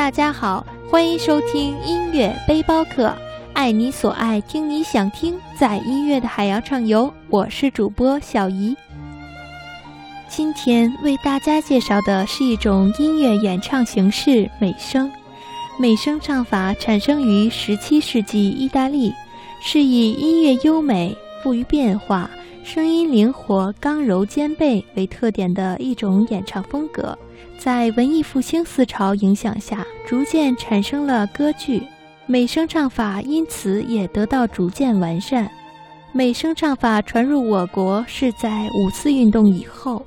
大家好，欢迎收听音乐背包客，爱你所爱，听你想听，在音乐的海洋畅游。我是主播小怡。今天为大家介绍的是一种音乐演唱形式——美声。美声唱法产生于17世纪意大利，是以音乐优美、富于变化、声音灵活、刚柔兼备为特点的一种演唱风格。在文艺复兴思潮影响下，逐渐产生了歌剧，美声唱法因此也得到逐渐完善。美声唱法传入我国是在五四运动以后，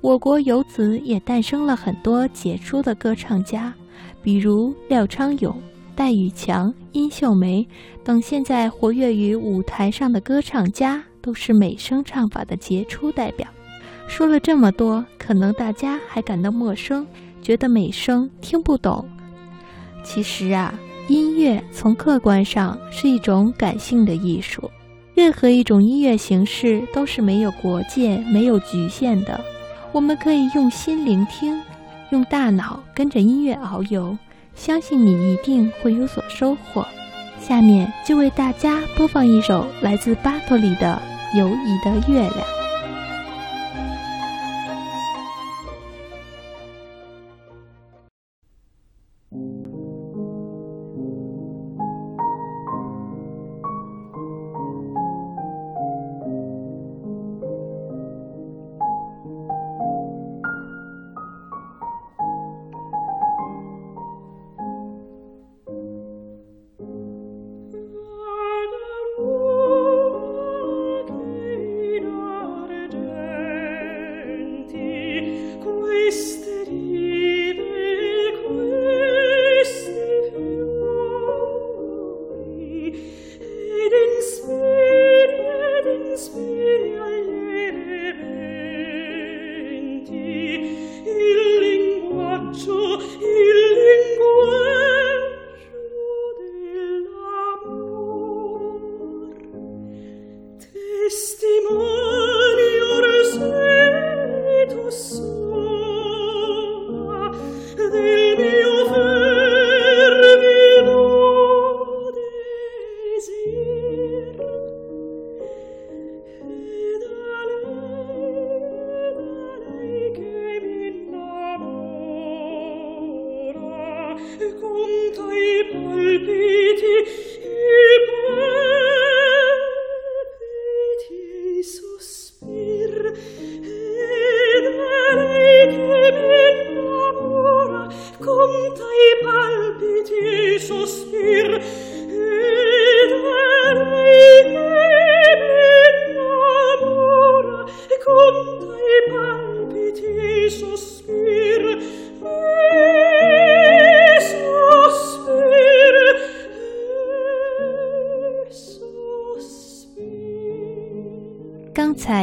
我国由此也诞生了很多杰出的歌唱家，比如廖昌永、戴玉强、殷秀梅等，现在活跃于舞台上的歌唱家都是美声唱法的杰出代表。说了这么多，可能大家还感到陌生，觉得美声听不懂。其实啊，音乐从客观上是一种感性的艺术，任何一种音乐形式都是没有国界、没有局限的。我们可以用心聆听，用大脑跟着音乐遨游，相信你一定会有所收获。下面就为大家播放一首来自巴托里的《游移的月亮》。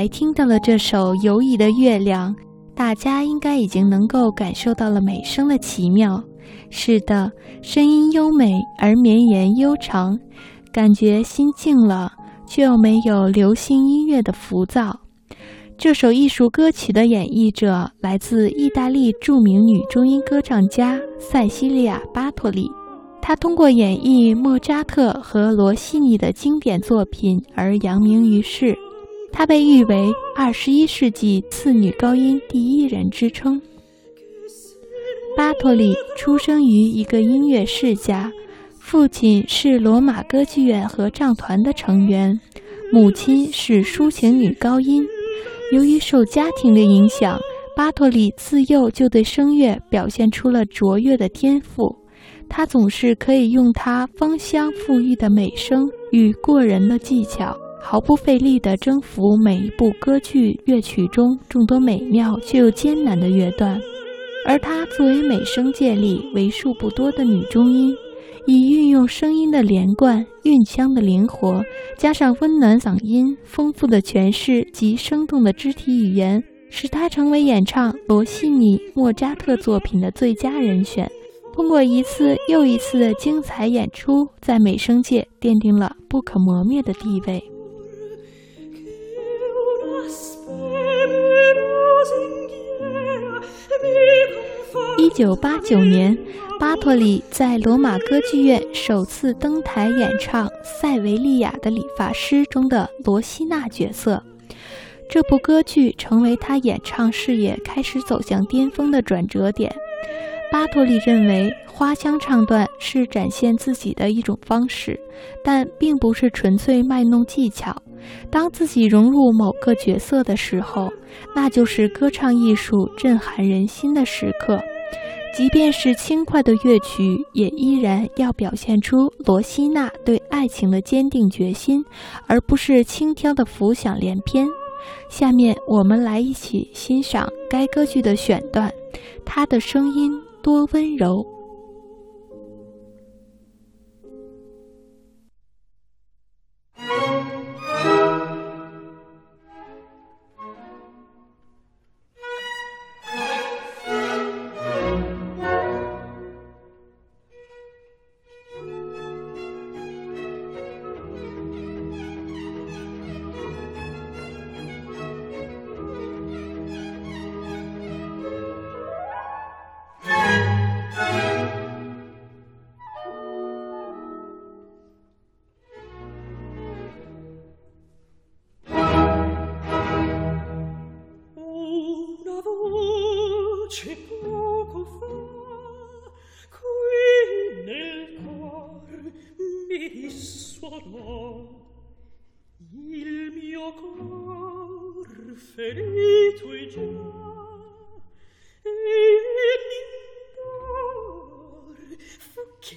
还听到了这首《游移的月亮》，大家应该已经能够感受到了美声的奇妙。是的，声音优美而绵延悠长，感觉心静了，却又没有流行音乐的浮躁。这首艺术歌曲的演绎者来自意大利著名女中音歌唱家塞西利亚·巴托里，她通过演绎莫扎特和罗西尼的经典作品而扬名于世。她被誉为二十一世纪次女高音第一人之称。巴托里出生于一个音乐世家，父亲是罗马歌剧院合唱团的成员，母亲是抒情女高音。由于受家庭的影响，巴托里自幼就对声乐表现出了卓越的天赋。他总是可以用他芳香馥郁的美声与过人的技巧。毫不费力地征服每一部歌剧乐曲中众多美妙却又艰难的乐段，而她作为美声界里为数不多的女中音，以运用声音的连贯、韵腔的灵活，加上温暖嗓音、丰富的诠释及生动的肢体语言，使她成为演唱罗西尼、莫扎特作品的最佳人选。通过一次又一次的精彩演出，在美声界奠定了不可磨灭的地位。一九八九年，巴托里在罗马歌剧院首次登台演唱《塞维利亚的理发师》中的罗西娜角色。这部歌剧成为他演唱事业开始走向巅峰的转折点。巴托利认为，花腔唱段是展现自己的一种方式，但并不是纯粹卖弄技巧。当自己融入某个角色的时候，那就是歌唱艺术震撼人心的时刻。即便是轻快的乐曲，也依然要表现出罗西娜对爱情的坚定决心，而不是轻佻的浮想联翩。下面我们来一起欣赏该歌剧的选段，她的声音多温柔。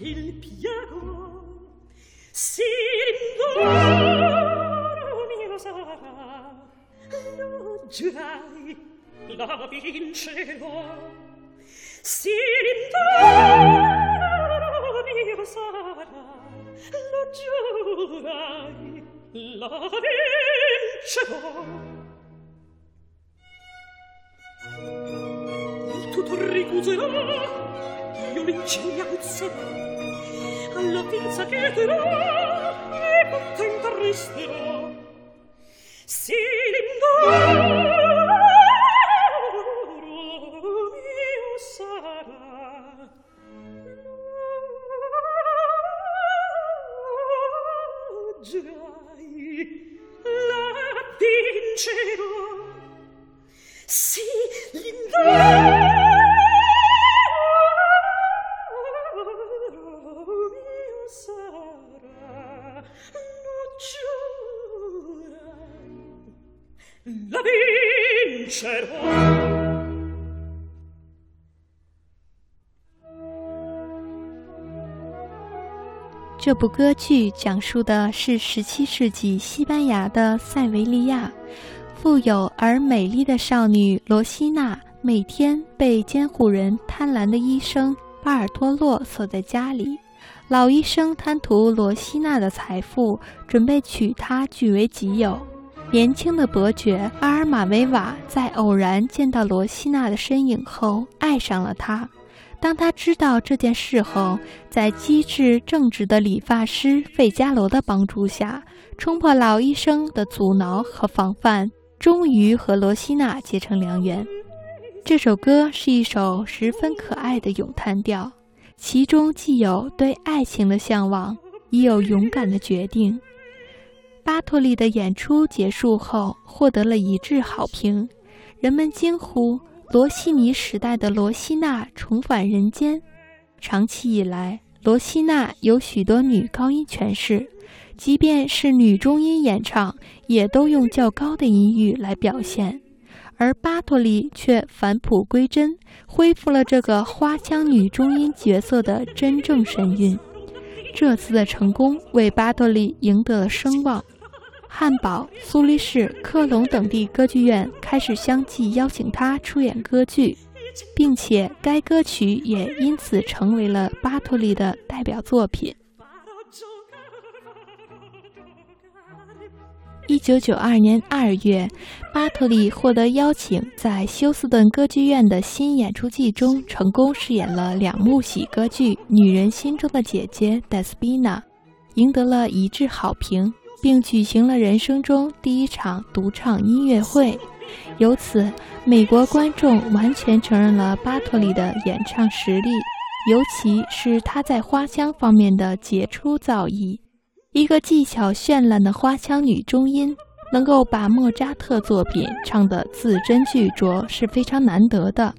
il piano si rinvora mio sarà lo girai la vincerò si rinvora mio sarà lo giurai la vincerò tutto tutor ricuserà miciglia puzzerà alla pinza che terrà e contenta resterà si l'indoro mio sarà. Giai la vincerò sì, l'indoro 这部歌剧讲述的是17世纪西班牙的塞维利亚，富有而美丽的少女罗西娜每天被监护人贪婪的医生巴尔托洛锁在家里。老医生贪图罗西娜的财富，准备娶她据为己有。年轻的伯爵阿尔马维瓦在偶然见到罗西娜的身影后，爱上了她。当他知道这件事后，在机智正直的理发师费加罗的帮助下，冲破老医生的阻挠和防范，终于和罗西娜结成良缘。这首歌是一首十分可爱的咏叹调，其中既有对爱情的向往，也有勇敢的决定。巴托利的演出结束后，获得了一致好评，人们惊呼。罗西尼时代的罗西娜重返人间。长期以来，罗西娜有许多女高音诠释，即便是女中音演唱，也都用较高的音域来表现。而巴托利却返璞归真，恢复了这个花腔女中音角色的真正神韵。这次的成功为巴托利赢得了声望。汉堡、苏黎世、科隆等地歌剧院开始相继邀请他出演歌剧，并且该歌曲也因此成为了巴托利的代表作品。一九九二年二月，巴特利获得邀请，在休斯顿歌剧院的新演出季中成功饰演了两幕喜歌剧《女人心中的姐姐》德斯宾娜，赢得了一致好评。并举行了人生中第一场独唱音乐会，由此，美国观众完全承认了巴托利的演唱实力，尤其是她在花腔方面的杰出造诣。一个技巧绚烂的花腔女中音，能够把莫扎特作品唱得字斟句酌，是非常难得的。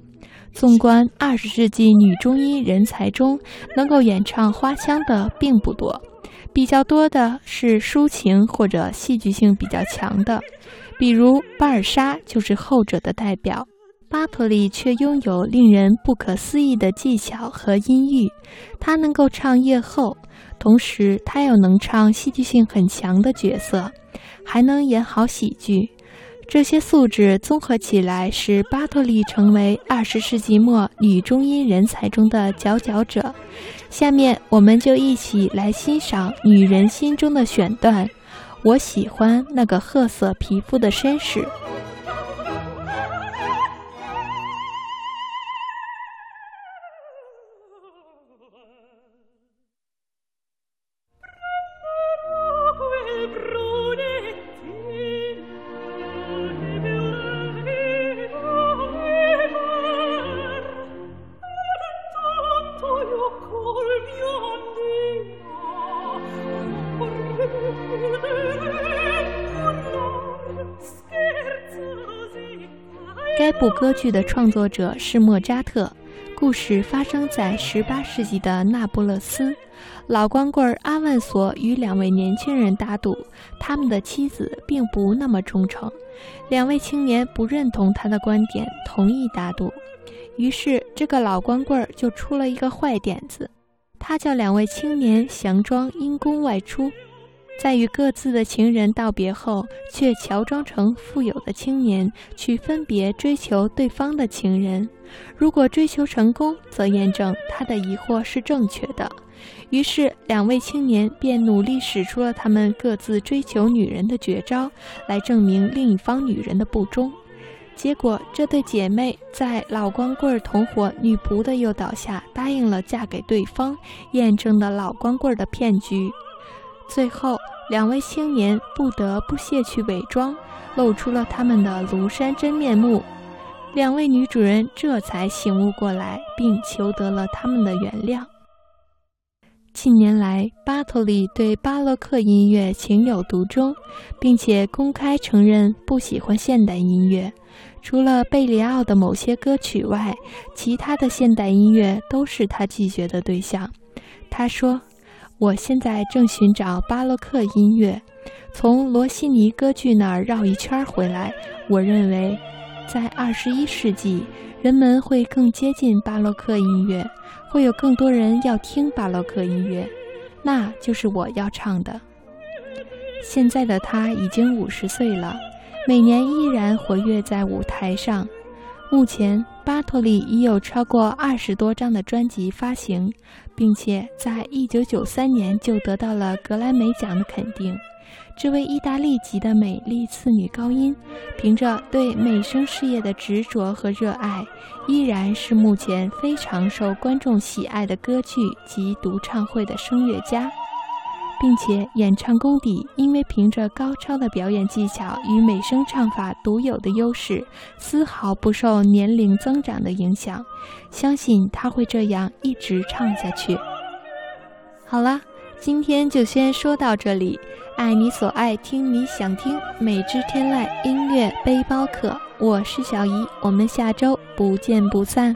纵观二十世纪女中音人才中，能够演唱花腔的并不多，比较多的是抒情或者戏剧性比较强的，比如巴尔莎就是后者的代表。巴托利却拥有令人不可思议的技巧和音域，他能够唱夜后，同时他又能唱戏剧性很强的角色，还能演好喜剧。这些素质综合起来，使巴托利成为二十世纪末女中音人才中的佼佼者。下面，我们就一起来欣赏女人心中的选段。我喜欢那个褐色皮肤的绅士。该部歌剧的创作者是莫扎特。故事发生在18世纪的那不勒斯，老光棍阿万索与两位年轻人打赌，他们的妻子并不那么忠诚。两位青年不认同他的观点，同意打赌。于是，这个老光棍就出了一个坏点子，他叫两位青年佯装因公外出。在与各自的情人道别后，却乔装成富有的青年去分别追求对方的情人。如果追求成功，则验证他的疑惑是正确的。于是，两位青年便努力使出了他们各自追求女人的绝招，来证明另一方女人的不忠。结果，这对姐妹在老光棍同伙女仆的诱导下，答应了嫁给对方，验证了老光棍的骗局。最后，两位青年不得不卸去伪装，露出了他们的庐山真面目。两位女主人这才醒悟过来，并求得了他们的原谅。近年来，巴托利对巴洛克音乐情有独钟，并且公开承认不喜欢现代音乐。除了贝里奥的某些歌曲外，其他的现代音乐都是他拒绝的对象。他说。我现在正寻找巴洛克音乐，从罗西尼歌剧那儿绕一圈回来。我认为，在二十一世纪，人们会更接近巴洛克音乐，会有更多人要听巴洛克音乐，那就是我要唱的。现在的他已经五十岁了，每年依然活跃在舞台上。目前，巴托利已有超过二十多张的专辑发行，并且在一九九三年就得到了格莱美奖的肯定。这位意大利籍的美丽次女高音，凭着对美声事业的执着和热爱，依然是目前非常受观众喜爱的歌剧及独唱会的声乐家。并且演唱功底，因为凭着高超的表演技巧与美声唱法独有的优势，丝毫不受年龄增长的影响。相信他会这样一直唱下去。好了，今天就先说到这里。爱你所爱，听你想听，美之天籁音乐背包客，我是小姨，我们下周不见不散。